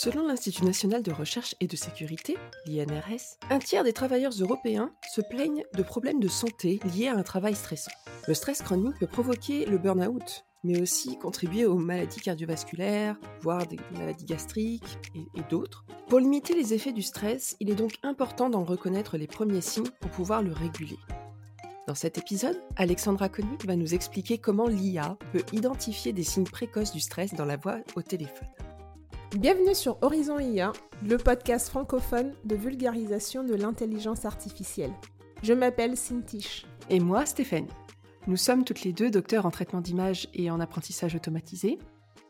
Selon l'Institut national de recherche et de sécurité, l'INRS, un tiers des travailleurs européens se plaignent de problèmes de santé liés à un travail stressant. Le stress chronique peut provoquer le burn-out, mais aussi contribuer aux maladies cardiovasculaires, voire des maladies gastriques et, d'autres. Pour limiter les effets du stress, il est donc important d'en reconnaître les premiers signes pour pouvoir le réguler. Dans cet épisode, Alexandra Koenig va nous expliquer comment l'IA peut identifier des signes précoces du stress dans la voix au téléphone. Bienvenue sur Horizon IA, le podcast francophone de vulgarisation de l'intelligence artificielle. Je m'appelle Cintiche. Et moi, Stéphane. Nous sommes toutes les deux docteurs en traitement d'image et en apprentissage automatisé.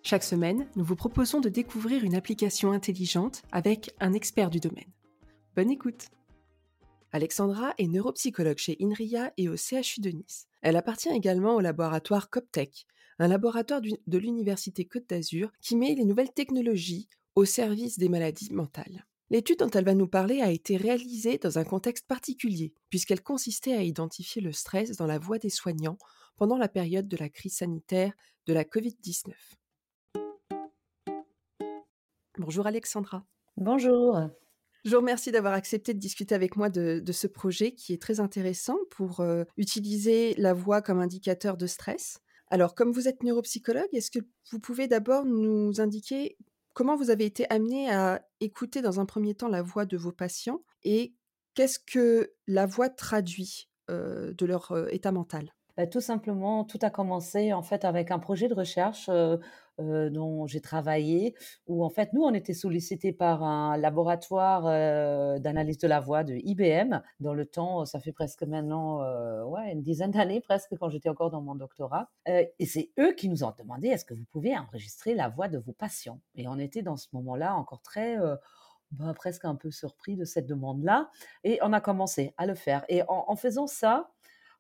Chaque semaine, nous vous proposons de découvrir une application intelligente avec un expert du domaine. Bonne écoute Alexandra est neuropsychologue chez INRIA et au CHU de Nice. Elle appartient également au laboratoire CopTech, un laboratoire de l'Université Côte d'Azur qui met les nouvelles technologies au service des maladies mentales. L'étude dont elle va nous parler a été réalisée dans un contexte particulier, puisqu'elle consistait à identifier le stress dans la voix des soignants pendant la période de la crise sanitaire de la Covid-19. Bonjour Alexandra. Bonjour. Je vous remercie d'avoir accepté de discuter avec moi de, ce projet qui est très intéressant pour euh, utiliser la voix comme indicateur de stress. Alors, comme vous êtes neuropsychologue, est-ce que vous pouvez d'abord nous indiquer comment vous avez été amené à écouter dans un premier temps la voix de vos patients et qu'est-ce que la voix traduit euh, de leur euh, état mental? Bah, tout simplement, tout a commencé en fait avec un projet de recherche euh, euh, dont j'ai travaillé, où en fait nous on était sollicités par un laboratoire euh, d'analyse de la voix de IBM. Dans le temps, ça fait presque maintenant une dizaine d'années presque quand j'étais encore dans mon doctorat. et c'est eux qui nous ont demandé est-ce que vous pouvez enregistrer la voix de vos patients? Et on était dans ce moment-là encore très bah, presque un peu surpris de cette demande-là. Et on a commencé à le faire. Et en faisant ça,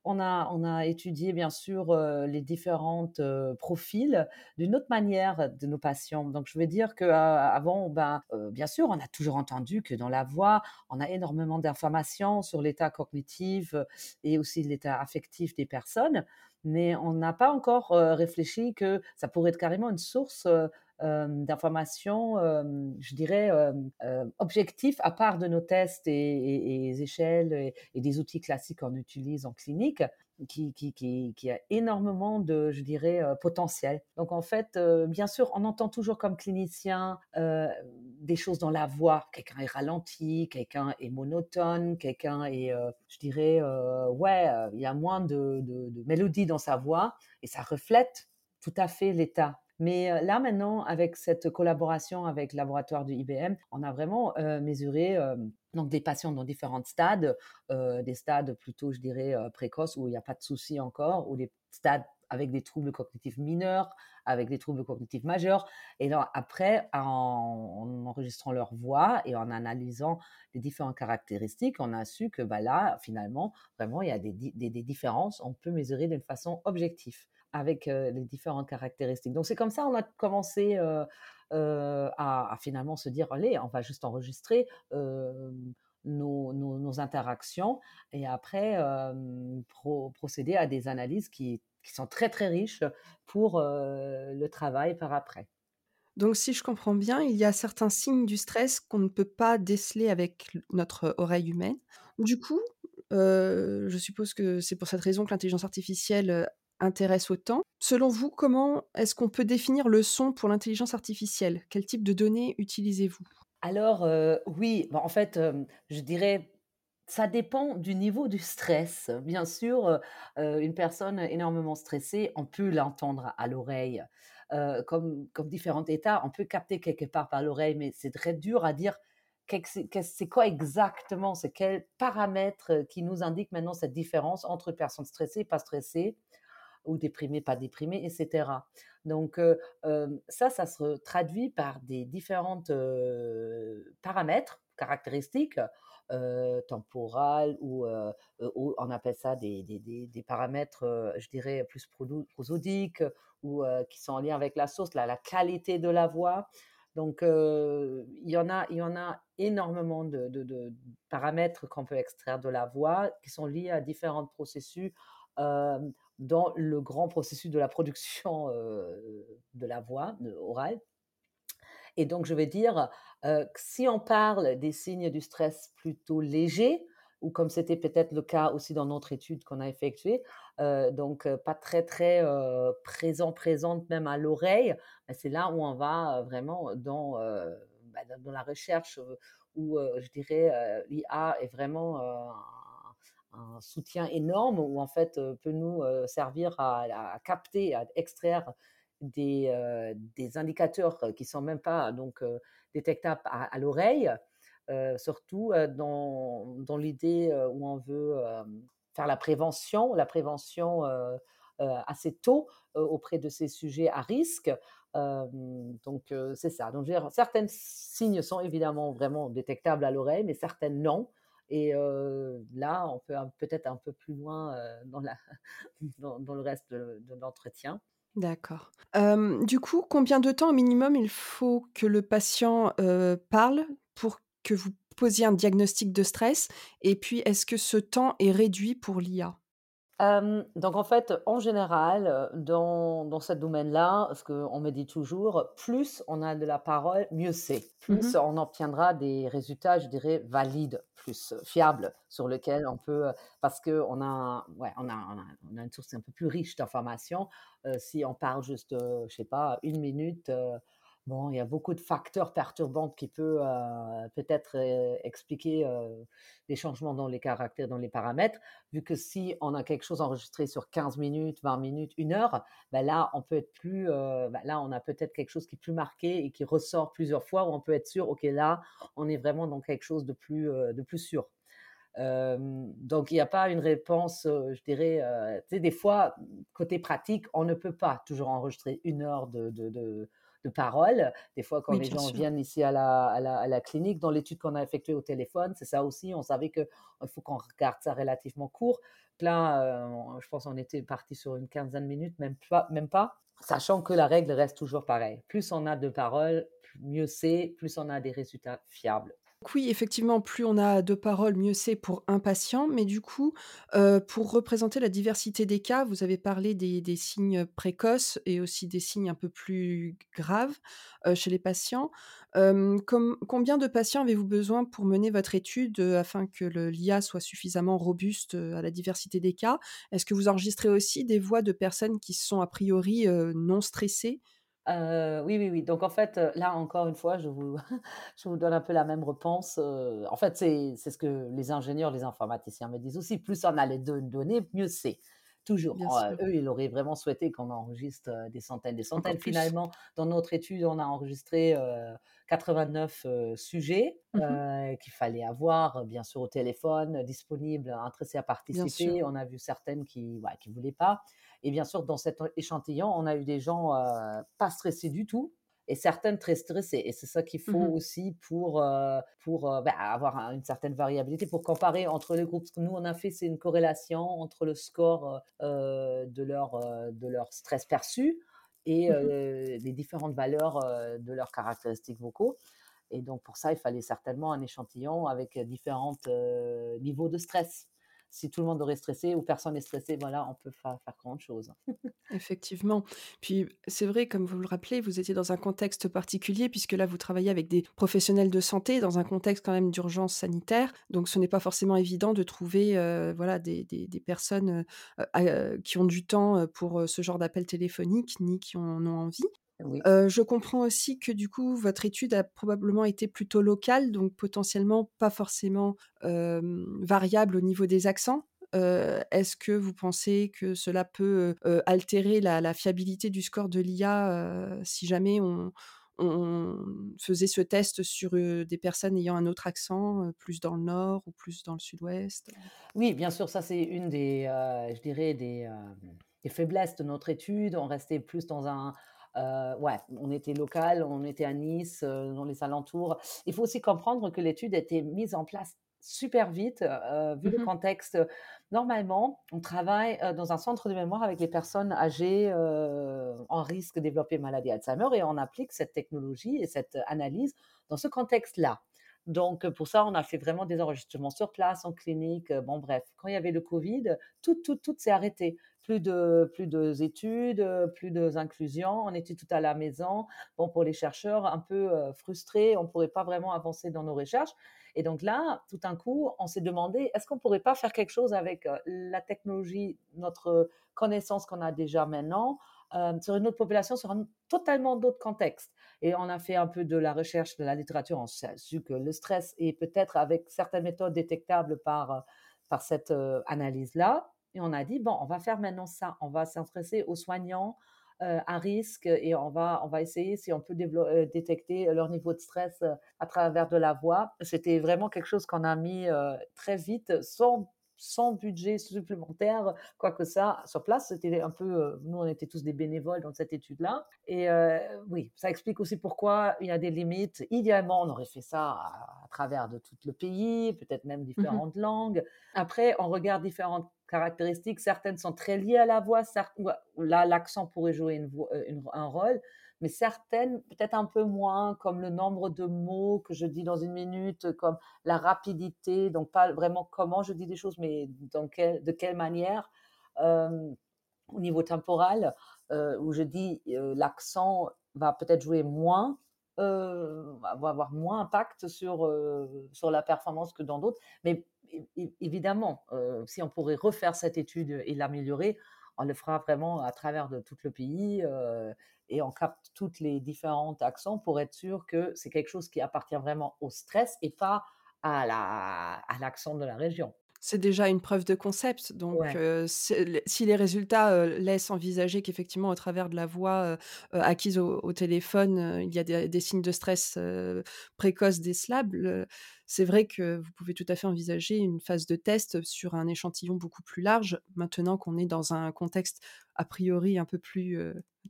on a, on a étudié bien sûr euh, les différentes euh, profils d'une autre manière de nos patients. Donc je veux dire que euh, ben, bien sûr, on a toujours entendu que dans la voix, on a énormément d'informations sur l'état cognitif et aussi l'état affectif des personnes, mais on n'a pas encore réfléchi que ça pourrait être carrément une source d'informations, je dirais, objectifs à part de nos tests et, échelles et, des outils classiques qu'on utilise en clinique, qui, a énormément de, je dirais, potentiel. Donc en fait, bien sûr, on entend toujours comme clinicien des choses dans la voix. Quelqu'un est ralenti, quelqu'un est monotone, quelqu'un est, je dirais, ouais, il y a moins de mélodie dans sa voix et ça reflète tout à fait l'état mais là maintenant, avec cette collaboration avec le laboratoire de IBM, on a vraiment mesuré donc des patients dans différents stades, des stades plutôt, je dirais, précoces où il n'y a pas de souci encore, ou des stades avec des troubles cognitifs mineurs, avec des troubles cognitifs majeurs. Et donc, après, en, enregistrant leur voix et en analysant les différentes caractéristiques, on a su que bah, là, finalement, vraiment, il y a des, des, différences. On peut mesurer d'une façon objective avec les différentes caractéristiques. Donc c'est comme ça on a commencé à, finalement se dire allez, on va juste enregistrer nos, nos, interactions et après procéder à des analyses qui, qui, sont très très riches pour le travail par après. Donc si je comprends bien, il y a certains signes du stress qu'on ne peut pas déceler avec notre oreille humaine. Du coup, je suppose que c'est pour cette raison que l'intelligence artificielle intéresse autant. Selon vous, comment est-ce qu'on peut définir le son pour l'intelligence artificielle? Quel type de données utilisez-vous? Alors, euh, oui, en fait, je dirais ça dépend du niveau du stress. Bien sûr, euh, une personne énormément stressée, on peut l'entendre à l'oreille. comme, comme différents états, on peut capter quelque part par l'oreille, mais c'est très dur à dire c'est quoi exactement, c'est quels paramètres qui nous indiquent maintenant cette différence entre personnes stressées pas stressées ou déprimé, pas déprimé, etc. Donc ça, ça se traduit par des différentes paramètres, caractéristiques, euh, temporales ou, on appelle ça des, des, paramètres, je dirais, plus prosodiques ou qui sont en lien avec la source, la, la qualité de la voix. Donc, il, y en a, il y en a énormément de, de paramètres qu'on peut extraire de la voix qui sont liés à différents processus dans le grand processus de la production de la voix orale. Et donc, je veux dire, que si on parle des signes du stress plutôt légers, ou comme c'était peut-être le cas aussi dans notre étude qu'on a effectuée, donc pas très très présent, présente même à l'oreille, bah, c'est là où on va vraiment dans, bah, dans la recherche où je dirais l'IA est vraiment un soutien énorme où en fait peut nous servir à, capter, à extraire des, des indicateurs qui sont même pas donc détectables à, l'oreille, surtout dans, dans l'idée où on veut faire la prévention, la prévention assez tôt auprès de ces sujets à risque. donc c'est ça. Donc certains signes sont évidemment vraiment détectables à l'oreille, mais certains non. Et là, on peut peut-être un peu plus loin dans, la, dans, le reste de, l'entretien. D'accord. du coup, combien de temps au minimum il faut que le patient parle pour que vous posiez un diagnostic de stress? Et puis, est-ce que ce temps est réduit pour l'IA donc en fait, en général, dans, dans ce domaine-là, ce qu'on me dit toujours, plus on a de la parole, mieux c'est. Mmh plus on obtiendra des résultats, je dirais, valides, plus fiables, sur lesquels on peut, parce qu'on a, ouais, on a, on a, une source un peu plus riche d'informations. si on parle juste, je sais pas, une minute Bon, il y a beaucoup de facteurs perturbants qui peuvent peut-être expliquer les changements dans les caractères, dans les paramètres, vu que si on a quelque chose enregistré sur 15 minutes, 20 minutes, une heure, ben là, on peut être plus, ben là, on a peut-être quelque chose qui est plus marqué et qui ressort plusieurs fois, où on peut être sûr, OK, là, on est vraiment dans quelque chose de plus, de plus sûr. donc, il n'y a pas une réponse, je dirais, tu sais, des fois, côté pratique, on ne peut pas toujours enregistrer une heure de de parole. Des fois, quand les gens viennent ici à la, à la, clinique, dans l'étude qu'on a effectuée au téléphone, c'est ça aussi. On savait qu'il faut qu'on regarde ça relativement court. Là, euh, je pense qu'on était parti sur une quinzaine de minutes, même pas, même pas, sachant que la règle reste toujours pareille. Plus on a de paroles, mieux c'est, plus on a des résultats fiables. Oui, effectivement, plus on a de paroles, mieux c'est pour un patient. Mais du coup, pour représenter la diversité des cas, vous avez parlé des signes, précoces et aussi des signes un peu plus graves, chez les patients. combien de patients avez-vous besoin pour mener votre étude, afin que l'IA soit suffisamment robuste, à la diversité des cas? Est-ce que vous enregistrez aussi des voix de personnes qui sont a priori, non stressées? Oui, oui, oui. Donc en fait, là encore une fois, je vous je vous donne un peu la même réponse, en fait, c'est ce que les ingénieurs, les informaticiens me disent aussi: «Plus on a les données, mieux c'est». Toujours. eux, ils auraient vraiment souhaité qu'on enregistre, des centaines, des centaines. Finalement, dans notre étude, on a enregistré, 89, sujets, mmh qu'il fallait avoir, bien sûr, au téléphone, disponibles, intéressés à participer. On a vu certaines qui, ouais, qui voulaient pas. Et bien sûr, dans cet échantillon, on a eu des gens pas stressés du tout et certaines très stressées. Et c'est ça qu'il faut mmh aussi pour, pour bah, avoir une certaine variabilité, pour comparer entre les groupes. Ce que nous, on a fait, c'est une corrélation entre le score de, leur, de leur stress perçu et mmh les différentes valeurs de leurs caractéristiques vocaux. Et donc, pour ça, il fallait certainement un échantillon avec différents niveaux de stress si tout le monde aurait stressé ou personne n'est stressé, voilà, on peut pas faire grand chose. Effectivement. Puis c'est vrai, comme vous le rappelez, vous étiez dans un contexte particulier puisque là, vous travaillez avec des professionnels de santé dans un contexte quand même d'urgence sanitaire. Donc, ce n'est pas forcément évident de trouver, euh, voilà, des, des, personnes euh, euh, qui ont du temps pour ce genre d'appel téléphonique ni qui en ont envie je comprends aussi que du coup, votre étude a probablement été plutôt locale, donc potentiellement pas forcément, variable au niveau des accents. est-ce que vous pensez que cela peut, altérer la fiabilité du score de l'IA, si jamais on faisait ce test sur, des personnes ayant un autre accent, plus dans le nord ou plus dans le sud-ouest? Oui, bien sûr, ça c'est une des, je dirais des, des faiblesses de notre étude. On restait plus dans un euh, ouais, on était local, on était à Nice, euh, dans les alentours. Il faut aussi comprendre que l'étude a été mise en place super vite, euh, vu le mmh contexte. Normalement, on travaille dans un centre de mémoire avec les personnes âgées en risque de développer maladie Alzheimer et on applique cette technologie et cette analyse dans ce contexte-là. Donc, pour ça, on a fait vraiment des enregistrements sur place, en clinique. Bon, bref, quand il y avait le Covid, tout, tout, tout s'est arrêté. Plus de, plus d'études, plus d'inclusion. On était tout à la maison. Bon, pour les chercheurs, un peu frustrés, on ne pourrait pas vraiment avancer dans nos recherches. Et donc là, tout d'un coup, on s'est demandé, est-ce qu'on ne pourrait pas faire quelque chose avec la technologie, notre connaissance qu'on a déjà maintenant, sur une autre population, sur un totalement d'autre contexte. Et on a fait un peu de la recherche de la littérature, on a su que le stress est peut-être avec certaines méthodes détectables par, par cette analyse-là. Et on a dit, bon, on va faire maintenant ça, on va s'intéresser aux soignants à risque et on va, on va essayer si on peut détecter leur niveau de stress à travers de la voix. C'était vraiment quelque chose qu'on a mis très vite sans sans budget supplémentaire, quoi que ça, sur place. C'était un peu, euh, nous, on était tous des bénévoles dans cette étude-là. Et euh, oui, ça explique aussi pourquoi il y a des limites. Idéalement, on aurait fait ça à, travers de tout le pays, peut-être même mmh différentes langues. Après, on regarde différentes caractéristiques. Certaines sont très liées à la voix. Là, l'accent pourrait jouer une, euh, un rôle mais certaines peut-être un peu moins, comme le nombre de mots que je dis dans une minute, comme la rapidité, donc pas vraiment comment je dis des choses, mais dans de quelle manière, euh, au niveau temporal, euh, où je dis euh, l'accent va peut-être jouer moins, va avoir moins impact sur, sur la performance que dans d'autres, mais évidemment, si on pourrait refaire cette étude et l'améliorer, on le fera vraiment à travers de tout le pays et on capte toutes les différentes accents pour être sûr que c'est quelque chose qui appartient vraiment au stress et pas à l'accent de la région. C'est déjà une preuve de concept. Donc, si les résultats laissent envisager qu'effectivement, au travers de la voix acquise au, téléphone, il y a des, signes de stress précoces décelables, c'est vrai que vous pouvez tout à fait envisager une phase de test sur un échantillon beaucoup plus large, maintenant qu'on est dans un contexte a priori un peu plus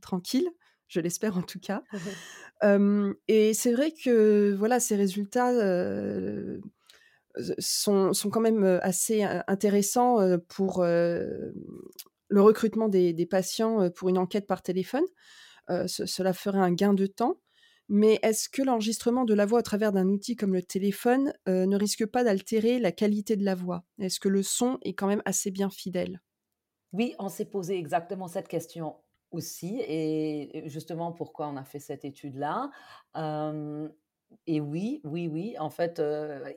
tranquille je l'espère en tout cas. et c'est vrai que voilà, ces résultats sont, sont, quand même assez intéressants pour le recrutement des, patients pour une enquête par téléphone. cela ferait un gain de temps. Mais est-ce que l'enregistrement de la voix au travers d'un outil comme le téléphone ne risque pas d'altérer la qualité de la voix? Est-ce que le son est quand même assez bien fidèle? Oui, on s'est posé exactement cette question aussi, et justement pourquoi on a fait cette étude-là. Et oui, oui, oui, en fait,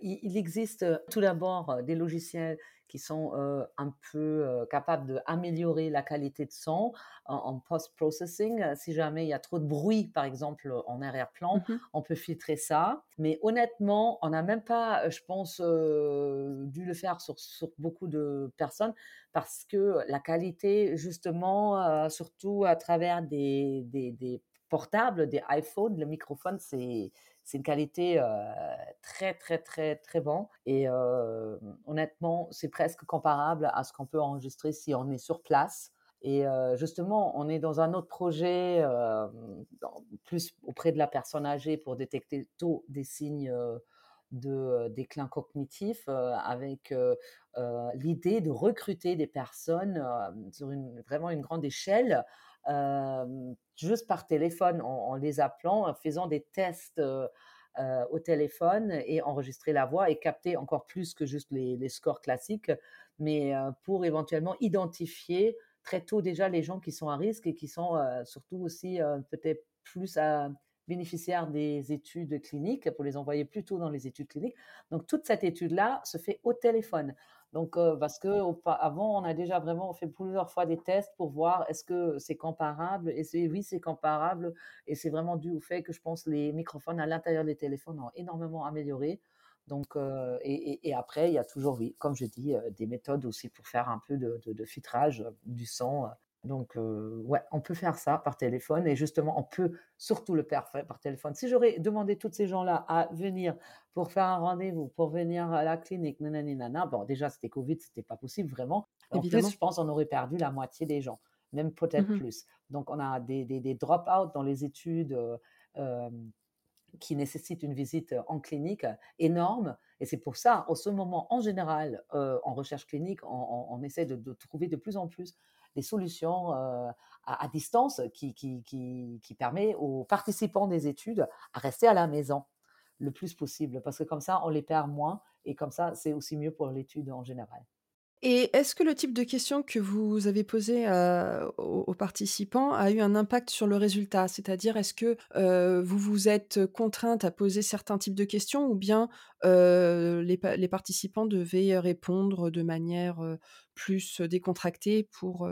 il, existe tout d'abord des logiciels qui sont un peu capables d'améliorer la qualité de son en, post-processing. Si jamais il y a trop de bruit, par exemple, en arrière-plan, mmh on peut filtrer ça. Mais honnêtement, on n'a même pas, je pense, dû le faire sur, sur, beaucoup de personnes parce que la qualité, justement, surtout à travers des, des, des portables, des iPhones, le microphone, c'est c'est une qualité très, très, très, très bon. Et honnêtement, c'est presque comparable à ce qu'on peut enregistrer si on est sur place. Et justement, on est dans un autre projet, plus auprès de la personne âgée pour détecter tôt des signes de déclin cognitif, avec l'idée de recruter des personnes sur une, vraiment une grande échelle juste par téléphone, en, les appelant, en faisant des tests au téléphone et enregistrer la voix et capter encore plus que juste les, scores classiques, mais pour éventuellement identifier très tôt déjà les gens qui sont à risque et qui sont surtout aussi peut-être plus bénéficiaires des études cliniques pour les envoyer plus tôt dans les études cliniques. Donc toute cette étude-là se fait au téléphone. Donc, parce que avant, on a déjà vraiment fait plusieurs fois des tests pour voir est-ce que c'est comparable. Et oui, c'est comparable. Et c'est vraiment dû au fait que je pense les microphones à l'intérieur des téléphones ont énormément amélioré. Donc, et, après, il y a toujours, oui, comme je dis, des méthodes aussi pour faire un peu de filtrage du son donc, ouais, on peut faire ça par téléphone et justement, on peut surtout le faire par téléphone. Si j'aurais demandé tous ces gens-là à venir pour faire un rendez-vous, pour venir à la clinique, nanani, nana, bon, déjà, c'était Covid, c'était pas possible vraiment. En plus, je pense qu'on aurait perdu la moitié des gens, même peut-être mmh plus. Donc, on a des, des, drop-out dans les études qui nécessitent une visite en clinique énorme. Et c'est pour ça, en ce moment, en général, en recherche clinique, on, essaie de, de, trouver de plus en plus des solutions à, distance qui, qui, permet aux participants des études à rester à la maison. le plus possible, parce que comme ça, on les perd moins, et comme ça, c'est aussi mieux pour l'étude en général. Et est-ce que le type de questions que vous avez posées, aux participants a eu un impact sur le résultat? C'est-à-dire, est-ce que, vous vous êtes contrainte à poser certains types de questions ou bien, les les participants devaient répondre de manière, plus décontractée pour,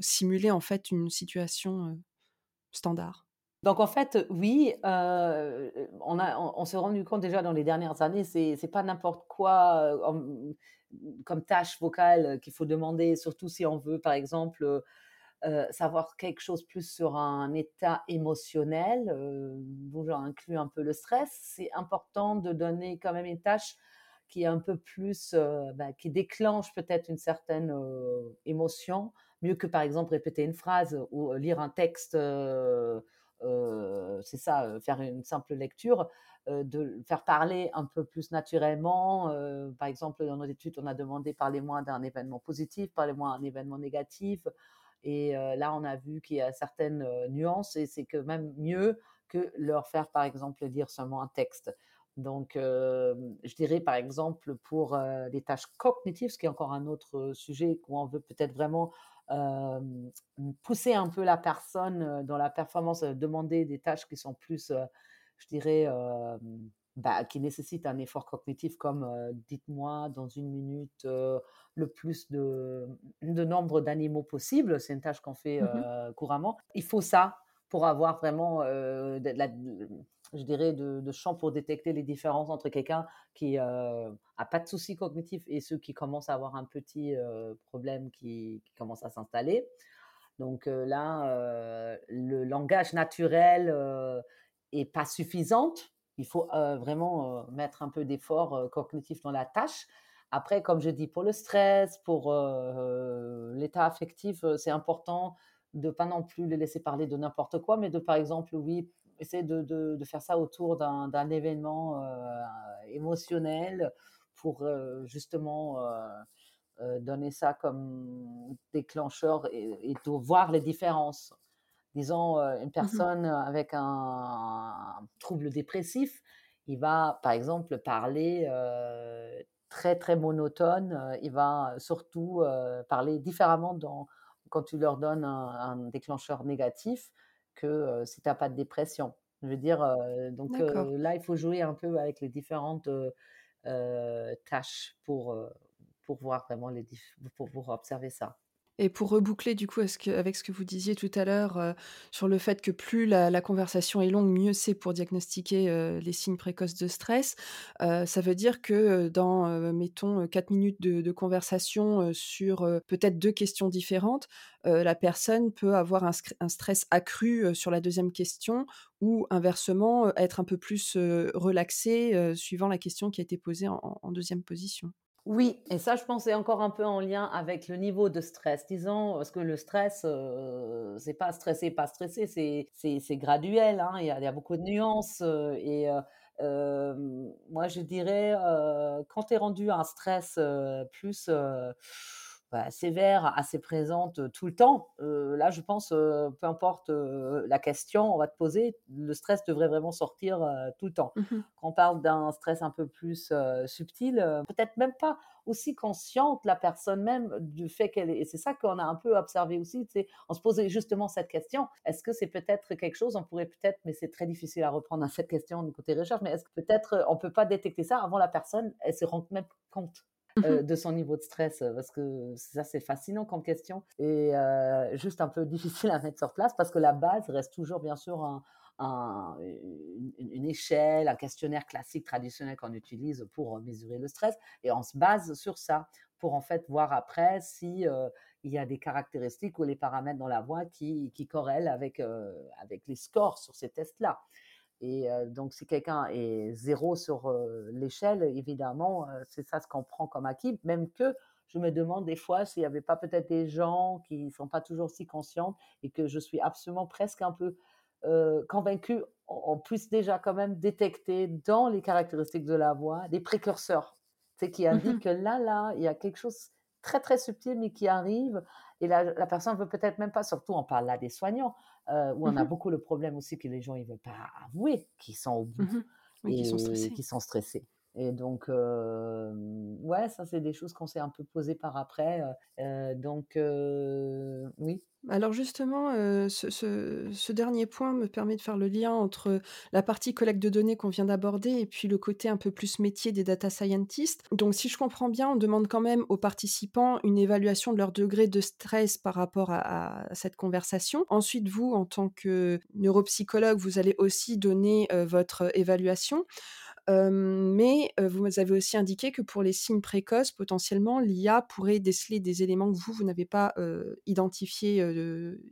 simuler en fait une situation, standard? Donc en fait, oui, on s'est rendu compte déjà dans les dernières années, c'est c'est pas n'importe quoi, comme tâche vocale qu'il faut demander, surtout si on veut, par exemple, savoir quelque chose plus sur un état émotionnel, dont j'inclus un peu le stress. C'est important de donner quand même une tâche qui est un peu plus, bah, qui déclenche peut-être une certaine émotion, mieux que par exemple répéter une phrase ou lire un texte. C'est ça, faire une simple lecture. Euh, de faire parler un peu plus naturellement. Euh, par exemple, dans nos études, on a demandé parlez-moi d'un événement positif, parlez-moi d'un événement négatif. Et euh, là, on a vu qu'il y a certaines nuances et c'est que même mieux que leur faire, par exemple, lire seulement un texte. Donc, je dirais par exemple pour les tâches cognitives, ce qui est encore un autre sujet où on veut peut-être vraiment pousser un peu la personne dans la performance, demander des tâches qui sont plus je dirais, bah, qui nécessite un effort cognitif comme dites-moi dans une minute le plus de, de nombre d'animaux possible. C'est une tâche qu'on fait mmh couramment. Il faut ça pour avoir vraiment, je dirais, de, de, pour détecter les différences entre quelqu'un qui n'a pas de soucis cognitifs et ceux qui commencent à avoir un petit problème qui, commence à s'installer. Donc là, le langage naturel et pas suffisante. Il faut vraiment mettre un peu d'effort cognitif dans la tâche. Après, comme je dis, pour le stress, pour l'état affectif, c'est important de pas non plus les laisser parler de n'importe quoi, mais de, par exemple, oui, essayer de, de, de faire ça autour d'un événement émotionnel pour justement donner ça comme déclencheur et, et de voir les différences disons, une mmh personne avec un, trouble dépressif, il va, par exemple, parler très, très monotone. il va surtout parler différemment dans, quand tu leur donnes un, déclencheur négatif que si tu n'as pas de dépression. Je veux dire, donc là, il faut jouer un peu avec les différentes tâches pour, pour voir vraiment les pour, pour observer ça. Et pour reboucler du coup avec ce que vous disiez tout à l'heure sur le fait que plus la, conversation est longue, mieux c'est pour diagnostiquer les signes précoces de stress, ça veut dire que dans, mettons, 4 minutes de, conversation sur peut-être deux questions différentes, la personne peut avoir un, stress accru sur la deuxième question ou inversement être un peu plus relaxé suivant la question qui a été posée en deuxième position. Oui, et ça, je pense, c'est encore un peu en lien avec le niveau de stress. Disons, parce que le stress, c'est pas stressé, pas stressé, c'est graduel. Hein, il, y a, beaucoup de nuances. et moi, je dirais, quand tu es rendu à un stress plus bah, sévère, assez présente tout le temps. là, je pense, peu importe la question, on va te poser, le stress devrait vraiment sortir tout le temps. Mmh Quand on parle d'un stress un peu plus subtil, peut-être même pas aussi consciente la personne même du fait qu'elle est. Et c'est ça qu'on a un peu observé aussi. On se posait justement cette question. Est-ce que c'est peut-être quelque chose, on pourrait peut-être, mais c'est très difficile à reprendre à cette question du côté recherche, mais est-ce que peut-être on peut pas détecter ça avant la personne, elle se rend même compte? Euh, de son niveau de stress parce que ça c'est fascinant comme question et euh, juste un peu difficile à mettre sur place parce que la base reste toujours bien sûr un, une, échelle, un questionnaire classique traditionnel qu'on utilise pour mesurer le stress et on se base sur ça pour en fait voir après si euh, il y a des caractéristiques ou les paramètres dans la voix qui, qui corrèlent avec, avec les scores sur ces tests-là. Et donc, si quelqu'un est zéro sur l'échelle, évidemment, c'est ça ce qu'on prend comme acquis, même que je me demande des fois s'il n'y avait pas peut-être des gens qui ne sont pas toujours si conscients et que je suis absolument presque un peu convaincue, on, puisse déjà quand même détecter dans les caractéristiques de la voix des précurseurs, c'est qui mmh indiquent que là, là, il y a quelque chose très très subtil mais qui arrive et la, la personne veut peut-être même pas, surtout on parle là des soignants, euh, où on a mmh beaucoup le problème aussi que les gens ils veulent pas avouer qu'ils sont au bout. Mmh Oui, qui sont stressés. qui sont stressés. Et donc, ouais, ça, c'est des choses qu'on s'est un peu posées par après. donc, oui. Alors justement, ce, ce, dernier point me permet de faire le lien entre la partie collecte de données qu'on vient d'aborder et puis le côté un peu plus métier des data scientists. Donc si je comprends bien, on demande quand même aux participants une évaluation de leur degré de stress par rapport à, cette conversation. Ensuite, vous, en tant que neuropsychologue, vous allez aussi donner votre évaluation mais vous avez aussi indiqué que pour les signes précoces, potentiellement, l'IA pourrait déceler des éléments que vous, vous n'avez pas identifiés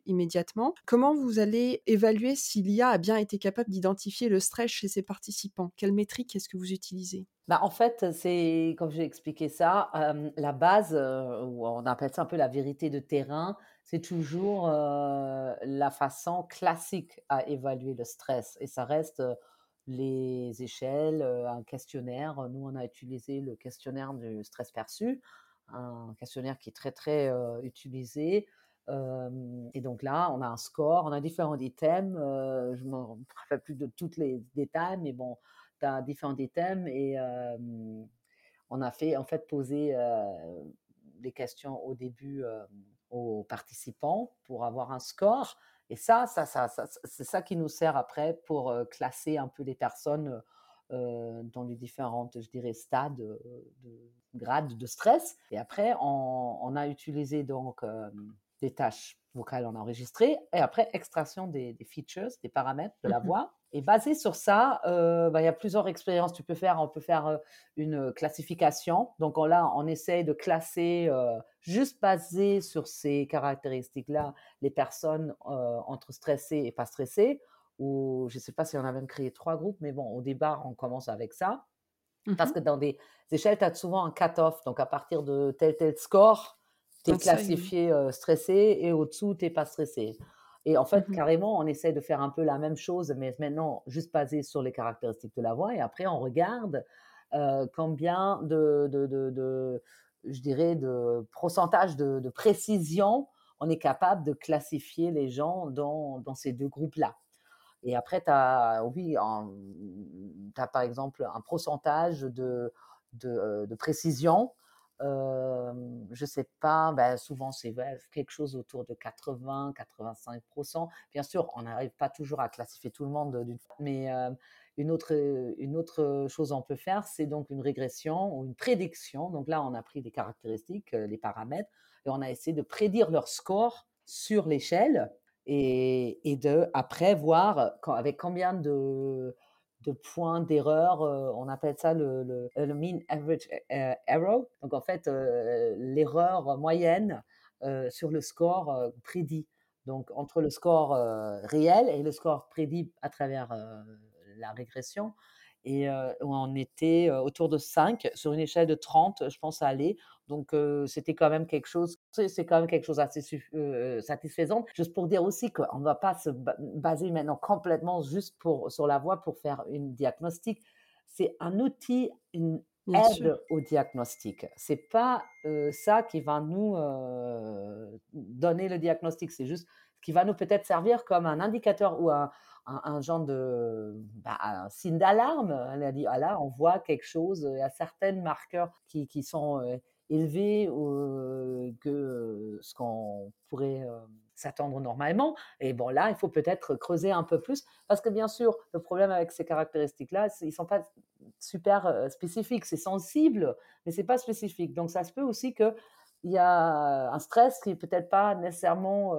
immédiatement. Comment vous allez évaluer si l'IA a bien été capable d'identifier le stress chez ses participants? Quelle métrique est-ce que vous utilisez? Bah, en fait, c'est, comme j'ai expliqué ça, la base, on appelle ça un peu la vérité de terrain, c'est toujours la façon classique à évaluer le stress. Et ça reste les échelles, un questionnaire. Nous, on a utilisé le questionnaire du stress perçu, un questionnaire qui est très, très utilisé. et donc là, on a un score, on a différents items. je ne me rappelle plus de tous les détails, mais bon, tu as différents items et on a fait en fait poser des questions au début aux participants pour avoir un score. Et ça, ça, ça, c'est ça qui nous sert après pour classer un peu les personnes dans les différentes, je dirais, stades de grades de stress. Et après, on, a utilisé donc des tâches vocales en enregistré et après extraction des, features, des paramètres de la mmh voix. Et basé sur ça, bah, il y a plusieurs expériences tu peux faire. On peut faire une classification. Donc là, on essaye de classer juste basé sur ces caractéristiques-là les personnes entre stressées et pas stressées. Ou je ne sais pas si on a même créé trois groupes, mais bon, au départ, on commence avec ça. Mmh Parce que dans des échelles, tu as souvent un cut-off. Donc à partir de tel tel score, tu es classifié stressé et au-dessous, tu n'es pas stressé. Et en fait, mmh carrément, on essaie de faire un peu la même chose, mais maintenant juste basé sur les caractéristiques de la voix. Et après, on regarde combien de, de, de, je dirais, de pourcentage de, précision on est capable de classifier les gens dans, dans ces deux groupes-là. Et après, tu as, oui, as par exemple un pourcentage de, de, de précision je sais pas, ben, souvent c'est quelque chose autour de 80-85%. Bien sûr, on n'arrive pas toujours à classifier tout le monde, mais une, autre, une autre chose on peut faire, c'est donc une régression ou une prédiction. Donc là, on a pris des caractéristiques, les paramètres, et on a essayé de prédire leur score sur l'échelle et, et, de après voir avec combien de de points d'erreur. on appelle ça le, le, mean average error. Donc en fait, l'erreur moyenne sur le score prédit. Donc entre le score réel et le score prédit à travers la régression, et on était autour de 5 sur une échelle de 30, je pense à aller. Donc c'était quand même quelque chose, c'est quand même quelque chose assez satisfaisant. Juste pour dire aussi qu'on ne va pas se baser maintenant complètement juste pour sur la voix pour faire une diagnostic. C'est un outil, une aide au diagnostic. C'est pas ça qui va nous donner le diagnostic. C'est juste ce qui va nous peut-être servir comme un indicateur ou un un, genre de bah, signe d'alarme. Elle a dit ah là, on voit quelque chose. Il y a certains marqueurs qui, qui sont euh, élevés euh, que ce qu'on pourrait euh, s'attendre normalement. Et bon, là, il faut peut-être creuser un peu plus parce que bien sûr, le problème avec ces caractéristiques-là, ils sont pas super spécifiques. C'est sensible, mais c'est pas spécifique. Donc, ça se peut aussi que il y a un stress qui est peut-être pas nécessairement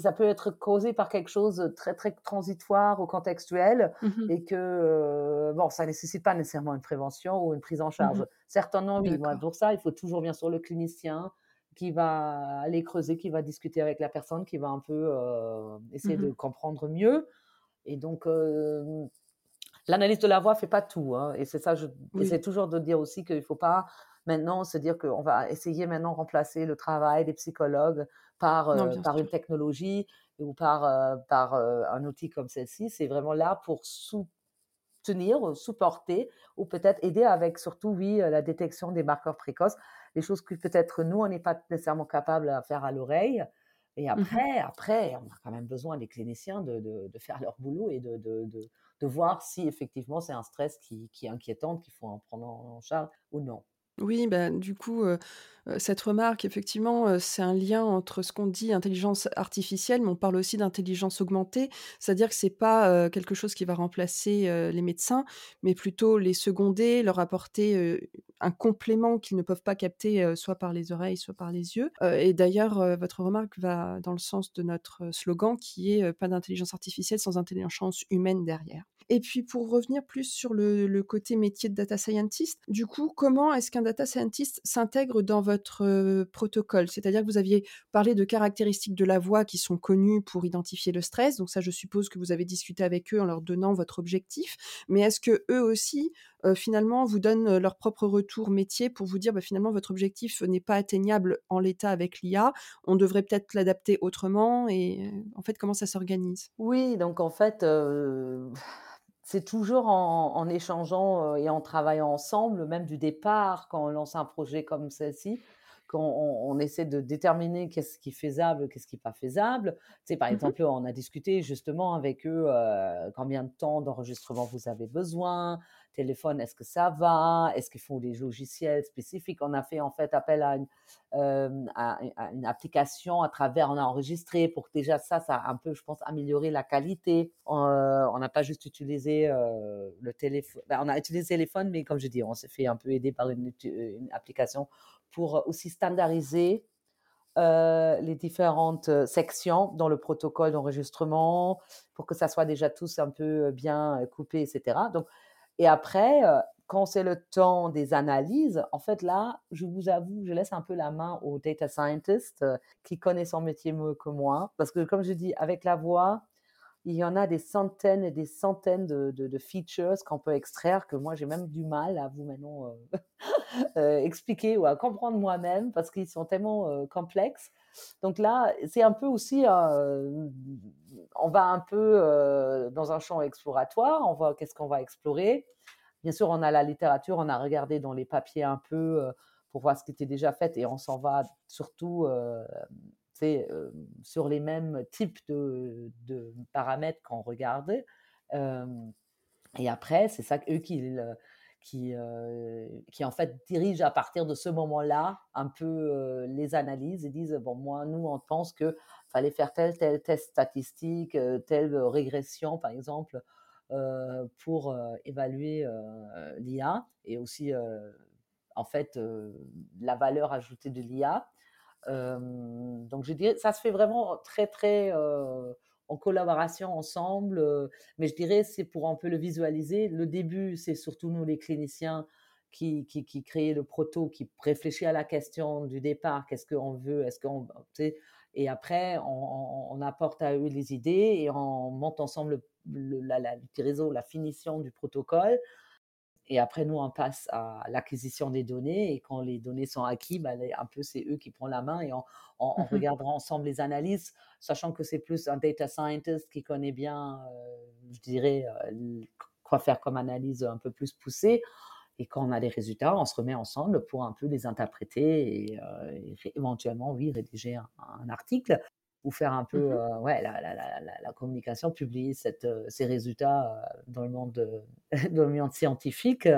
ça peut être causé par quelque chose de très très transitoire ou contextuel mmh et que bon ça nécessite pas nécessairement une prévention ou une prise en mmh charge. Certainement oui, pour ça. Il faut toujours bien sûr le clinicien qui va aller creuser, qui va discuter avec la personne, qui va un peu essayer de mmh comprendre mieux. Et donc l'analyse de la voix fait pas tout hein, et c'est ça je essaie toujours de dire aussi qu'il faut pas maintenant se dire qu'on va essayer maintenant remplacer le travail des psychologues par, par une technologie ou par, par un outil comme celle-ci. C'est vraiment là pour soutenir, supporter ou peut-être aider avec surtout, oui, la détection des marqueurs précoces, les choses que peut-être nous, on n'est pas nécessairement capable à faire à l'oreille. Et Mmh après, après, on a quand même besoin des cliniciens de, de- de faire leur boulot et de, de, de- de voir si effectivement c'est un stress qui, qui est inquiétant, qu'il faut en prendre en charge ou non. Oui, bah, du coup, cette remarque, effectivement, c'est un lien entre ce qu'on dit intelligence artificielle, mais on parle aussi d'intelligence augmentée. C'est-à-dire que c'est pas, quelque chose qui va remplacer, les médecins, mais plutôt les seconder, leur apporter, un complément qu'ils ne peuvent pas capter, soit par les oreilles, soit par les yeux. Et d'ailleurs, votre remarque va dans le sens de notre, slogan qui est, «Pas d'intelligence artificielle sans intelligence humaine derrière». Et puis pour revenir plus sur le côté métier de data scientist, du coup, comment est-ce qu'un data scientist s'intègre dans votre, protocole? C'est-à-dire que vous aviez parlé de caractéristiques de la voix qui sont connues pour identifier le stress, donc ça, je suppose que vous avez discuté avec eux en leur donnant votre objectif. Mais est-ce qu'eux aussi, heu, finalement, vous donnent, leur propre retour métier pour vous dire: «Bah, finalement, votre objectif n'est pas atteignable en l'état avec l'IA, on devrait peut-être l'adapter autrement» et en fait, comment ça s'organise? Oui, donc en fait, c'est toujours en échangeant, heu, et en travaillant ensemble, même du départ, quand on lance un projet comme celle-ci, quand on on essaie de déterminer qu'est-ce qui est faisable, qu'est-ce qui est pas faisable. Tu sais, par Mmh exemple, on a discuté justement avec eux, heu, combien de temps d'enregistrement vous avez besoin? Téléphone, est-ce que ça va? Est-ce qu'il faut des logiciels spécifiques? On a fait en fait appel à une hem, à à une application à travers on a enregistré pour que déjà ça, ça a un peu, je pense, amélioré la qualité. On n'a pas juste utilisé, le téléphone bah, on a utilisé le téléphone, mais comme je dis, on s'est fait un peu aider par une application pour aussi standardiser, heu, les différentes, heu, sections dans le protocole d'enregistrement, pour que ça soit déjà tous un peu, bien, coupé et cetera. Donc et après, quand c'est le temps des analyses, en fait, là, je vous avoue, je laisse un peu la main au data scientist, heu, qui connaît son métier mieux que moi. Parce que comme je dis, avec la voix, il y en a des centaines et des centaines de features qu'on peut extraire que moi, j'ai même du mal à vous maintenant, heu heu, expliquer ou à comprendre moi-même parce qu'ils sont tellement, heu, complexes. Donc là, c'est un peu aussi, on va un peu, dans un champ exploratoire, on voit qu'est-ce qu'on va explorer. Bien sûr, on a la littérature, on a regardé dans les papiers un peu, pour voir ce qui était déjà fait et on s'en va surtout, heu, sur les mêmes types de paramètres qu'on regardait. Et après, c'est ça eux qui qui, heu, qui en fait dirigent à partir de ce moment-là un peu, heu, les analyses et disent: «Bon moi, nous, on pense que fallait faire tel, tel test statistique, telle, régression», par exemple, pour, évaluer, l'IA et aussi, en fait, la valeur ajoutée de l'IA. Donc je dirais ça se fait vraiment très, très, en collaboration ensemble, mais je dirais c'est pour un peu le visualiser. Le début, c'est surtout nous les cliniciens qui qui qui le proto, qui réfléchit à la question du départ. Qu'est-ce qu'on veut? Est-ce qu'on? Et après on apporte à eux les idées et on monte ensemble le la la le réseau, la finition du protocole et après, nous, on passe à l'acquisition des données. Et quand les données sont acquises, les un peu, c'est eux qui prennent la main et on on on regardera ensemble les analyses, sachant que c'est plus un data scientist qui connaît bien, heu, je dirais, heu, l quoi faire comme analyse un peu plus poussée. Et quand on a les résultats, on se remet ensemble pour un peu les interpréter et ré éventuellement, oui, rédiger un un article ou faire un peu, mh. heu, ouais, la la la la communication, publier cette, heu, ces résultats, heu, dans le monde, dans le monde scientifique,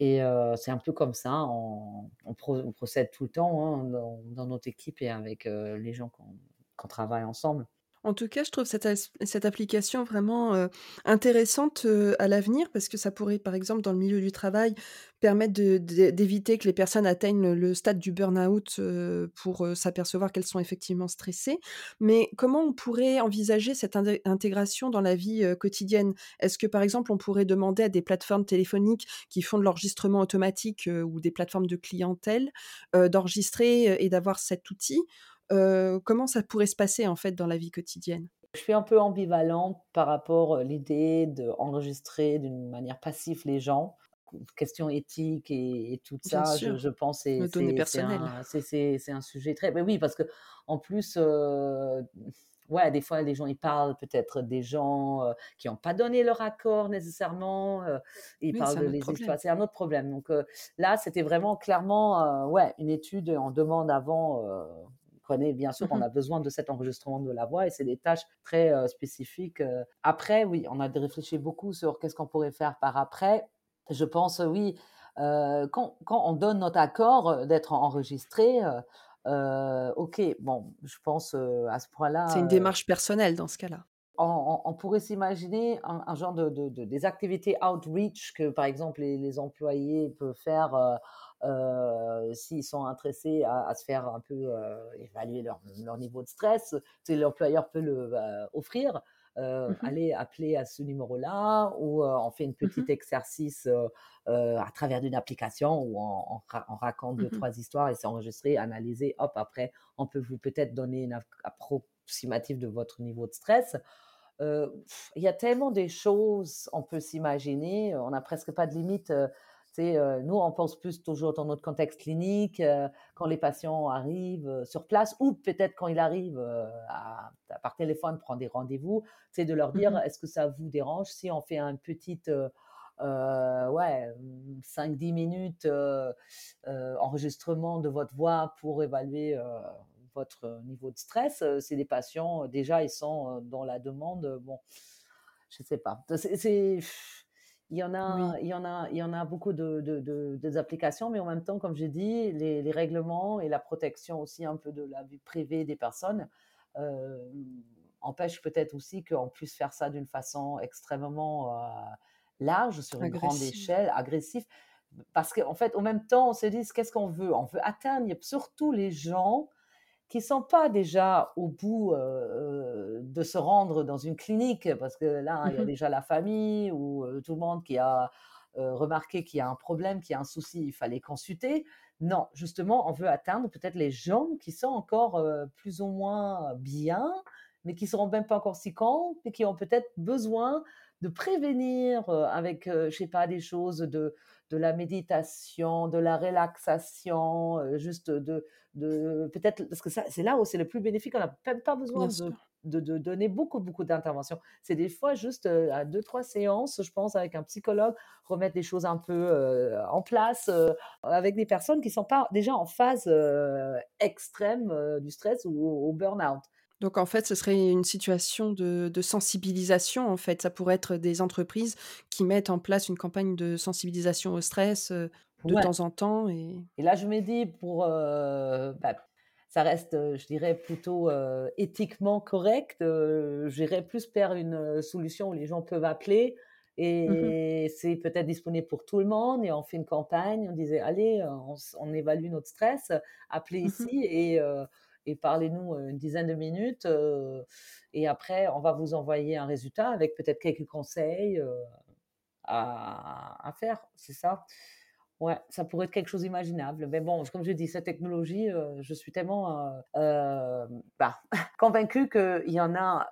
et c'est un peu comme ça, on on pro on procède tout le temps, hein, dans dans notre équipe et avec, les gens qu'on qu'on travaille ensemble. En tout cas, je trouve cette application vraiment, heu, intéressante, heu, à l'avenir parce que ça pourrait, par exemple, dans le milieu du travail, permettre d'éviter que les personnes atteignent le stade du burn-out, heu, pour, s'apercevoir qu'elles sont effectivement stressées. Mais comment on pourrait envisager cette intégration dans la vie, quotidienne? Est-ce que, par exemple, on pourrait demander à des plateformes téléphoniques qui font de l'enregistrement automatique, ou des plateformes de clientèle, d'enregistrer, et d'avoir cet outil? Comment ça pourrait se passer, en fait, dans la vie quotidienne? Je suis un peu ambivalente par rapport, à l'idée d'enregistrer d'une manière passive les gens. Question éthique et et tout Bien ça, je je pense c'est c'est un sujet très beh, oui, parce que en plus, ouais, des fois, les gens, ils parlent peut-être des gens, qui ont pas donné leur accord nécessairement, ils Oui, parlent c'est de un autre les problème. histoires c'est un autre problème. Donc, là, c'était vraiment clairement, ouais, une étude, on demande avant, comprenez bien sûr, on Mmh a besoin de cet enregistrement de la voix et c'est des tâches très euh, spécifiques. euh. Après, oui, on a réfléchi beaucoup sur qu'est-ce qu'on pourrait faire par après. Je pense, oui, euh, quand, quand on donne notre accord d'être enregistré, euh, ok, bon, je pense à ce point-là. C'est une démarche personnelle dans ce cas-là. on, pourrait s'imaginer un, un genre de, de- de- des activités outreach que, par exemple, les, les employés peuvent faire s'ils sont intéressés à, à se faire un peu euh, évaluer leur, leur niveau de stress. L'employeur peut le euh, offrir. Euh, Mmh aller appeler à ce numéro-là ou euh, on fait une Mmh petite exercice euh, euh, à travers d'une application où on, on ra- on raconte deux Mmh trois histoires et c'est enregistré, analysé. Hop, après on peut vous peut-être donner une ap- approximative de votre niveau de stress. Euh, il y a tellement des choses, on peut s'imaginer, on n'a presque pas de limite. Euh, nous, on pense plus toujours dans notre contexte clinique, euh, quand les patients arrivent euh, sur place, ou peut-être quand ils arrivent euh, à- à- par téléphone, prendre des rendez-vous, c'est de leur dire, Mmh est-ce que ça vous dérange si on fait un petit, ouais, 5-10 minutes euh, euh, enregistrement de votre voix pour évaluer votre niveau de stress? C'est des patients, déjà, ils sont dans la demande. Bon, je sais pas. C'est- il y en Oui. a, il y en a, il y en a beaucoup de, de- de- des applications, mais en même temps, comme j'ai dit, les, les règlements et la protection aussi un peu de la vie privée des personnes euh, empêchent peut-être aussi qu'on puisse faire ça d'une façon extrêmement euh, large, sur une grande échelle, agressive. Parce qu'en fait, en même temps, on se dit, qu'est-ce qu'on veut? On veut atteindre surtout les gens qui sont pas déjà au bout euh, de se rendre dans une clinique, parce que là, il y a Mmh déjà la famille ou euh, tout le monde qui a euh, remarqué qu'il y a un problème, qu'il y a un souci, il fallait consulter. Non, justement, on veut atteindre peut-être les gens qui sont encore plus ou moins bien, mais qui ne se rendent même pas encore si compte, et qui ont peut-être besoin de prévenir avec, je sais pas, des choses de, de la méditation, de la relaxation, euh, juste de, de peut-être, parce que ça, c'est là où c'est le plus bénéfique, on n'a même pas besoin de, de, de donner beaucoup, beaucoup d'interventions. C'est des fois juste euh, à deux, trois séances, je pense, avec un psychologue, remettre des choses un peu euh, en place euh, avec des personnes qui ne sont pas déjà en phase euh, extrême du stress ou au burn-out. Donc en fait, ce serait une situation de, de sensibilisation. En fait, ça pourrait être des entreprises qui mettent en place une campagne de sensibilisation au stress euh, de Ouais. temps en temps. Et Et là, je me dis, pour, euh, bah, ça reste, euh, je dirais, plutôt euh, éthiquement correct. J'irais plus vers une solution où les gens peuvent appeler Mhm. et c'est peut-être disponible pour tout le monde. Et on fait une campagne, on disait, allez, on, évalue notre stress, appelez Mhm. ici et, et parlez-nous euh, une dizaine de minutes. euh, et après, on va vous envoyer un résultat avec peut-être quelques conseils euh, à, faire. C'est ça? Ouais, ça pourrait être quelque chose d'imaginable. Mais bon, comme je dis, cette technologie, je suis tellement bah, convaincue qu'il y en a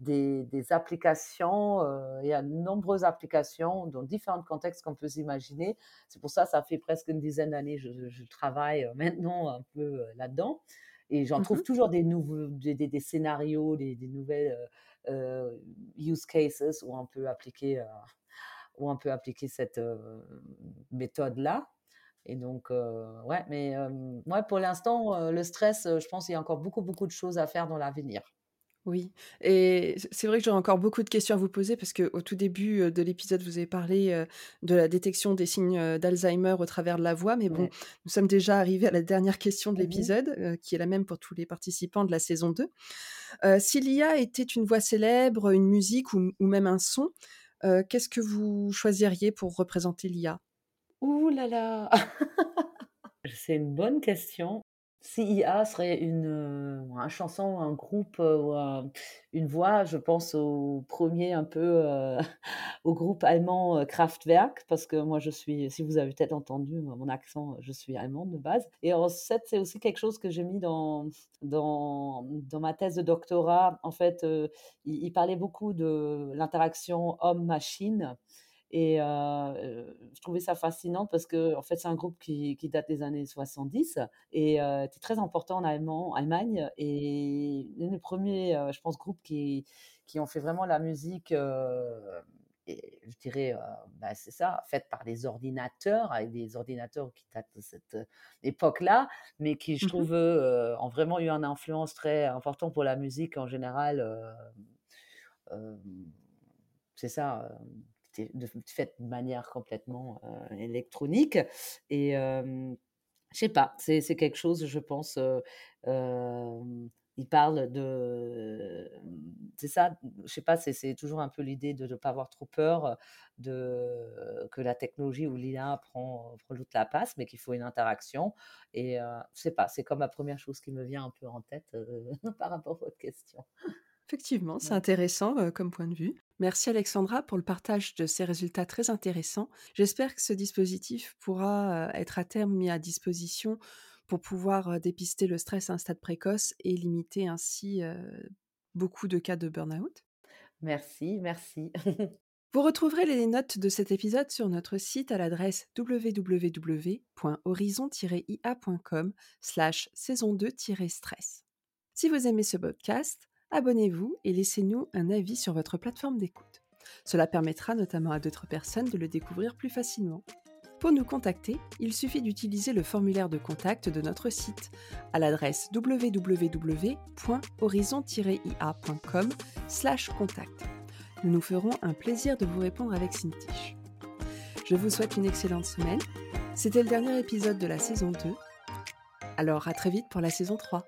des, applications, il y a de nombreuses applications dans différents contextes qu'on peut s'imaginer. C'est pour ça, ça fait presque une dizaine d'années que je, je travaille maintenant un peu là-dedans. Et j'en trouve Mhm. toujours des nouveaux, des, des- des scénarios, des, des nouvelles euh, euh, use cases où on peut appliquer, euh, où on peut appliquer cette euh, méthode-là. Et donc, euh, ouais, mais euh, ouais, pour l'instant, euh, le stress, euh, je pense qu'il y a encore beaucoup, beaucoup de choses à faire dans l'avenir. Oui, et c'est vrai que j'aurais encore beaucoup de questions à vous poser parce qu'au tout début de l'épisode, vous avez parlé de la détection des signes d'Alzheimer au travers de la voix, mais bon, Ouais. nous sommes déjà arrivés à la dernière question de Mhm. l'épisode, euh, qui est la même pour tous les participants de la saison 2. Euh, si l'IA était une voix célèbre, une musique ou, ou même un son, euh, qu'est-ce que vous choisiriez pour représenter l'IA Ouh là là C'est une bonne question. Si IA serait une, euh, chanson, un groupe euh, ou un- une voix, je pense au premier un peu euh, au groupe allemand Kraftwerk, parce que moi je suis, si vous avez peut-être entendu mon accent, je suis allemande de base. Et en fait, c'est aussi quelque chose que j'ai mis dans, dans, dans ma thèse de doctorat. En fait, il parlait beaucoup de l'interaction homme-machine. Et euh, je trouvais ça fascinant parce que en fait, c'est un groupe qui, qui date des années 70 et euh, était très important en Allemand, Allemagne. Et l'un des premiers, euh, je pense, groupes qui, qui ont fait vraiment la musique et je dirais, bah, c'est ça, faites par des ordinateurs, avec des ordinateurs qui datent de cette époque-là, mais qui, je mmh trouve, ont vraiment eu une influence très importante pour la musique en général. c'est ça, de, fait de manière complètement électronique. Et je sais pas, c'est quelque chose, je pense il parle de. C'est ça, je sais pas, c'est toujours un peu l'idée de ne pas avoir trop peur de, que la technologie ou l'IA prend, prend toute la place, mais qu'il faut une interaction. Et euh, je sais pas, c'est comme la première chose qui me vient un peu en tête par rapport à votre question. Effectivement, c'est intéressant comme point de vue. Merci Alexandra pour le partage de ces résultats très intéressants. J'espère que ce dispositif pourra être à terme mis à disposition pour pouvoir dépister le stress à un stade précoce et limiter ainsi beaucoup de cas de burn-out. Merci, merci. Vous retrouverez les notes de cet épisode sur notre site à l'adresse www.horizon-ia.com slash saison 2-stress. Si vous aimez ce podcast, abonnez-vous et laissez-nous un avis sur votre plateforme d'écoute. Cela permettra notamment à d'autres personnes de le découvrir plus facilement. Pour nous contacter, il suffit d'utiliser le formulaire de contact de notre site à l'adresse www.horizon-ia.com/contact. Nous nous ferons un plaisir de vous répondre avec Cintiche. Je vous souhaite une excellente semaine. C'était le dernier épisode de la saison 2. Alors à très vite pour la saison 3.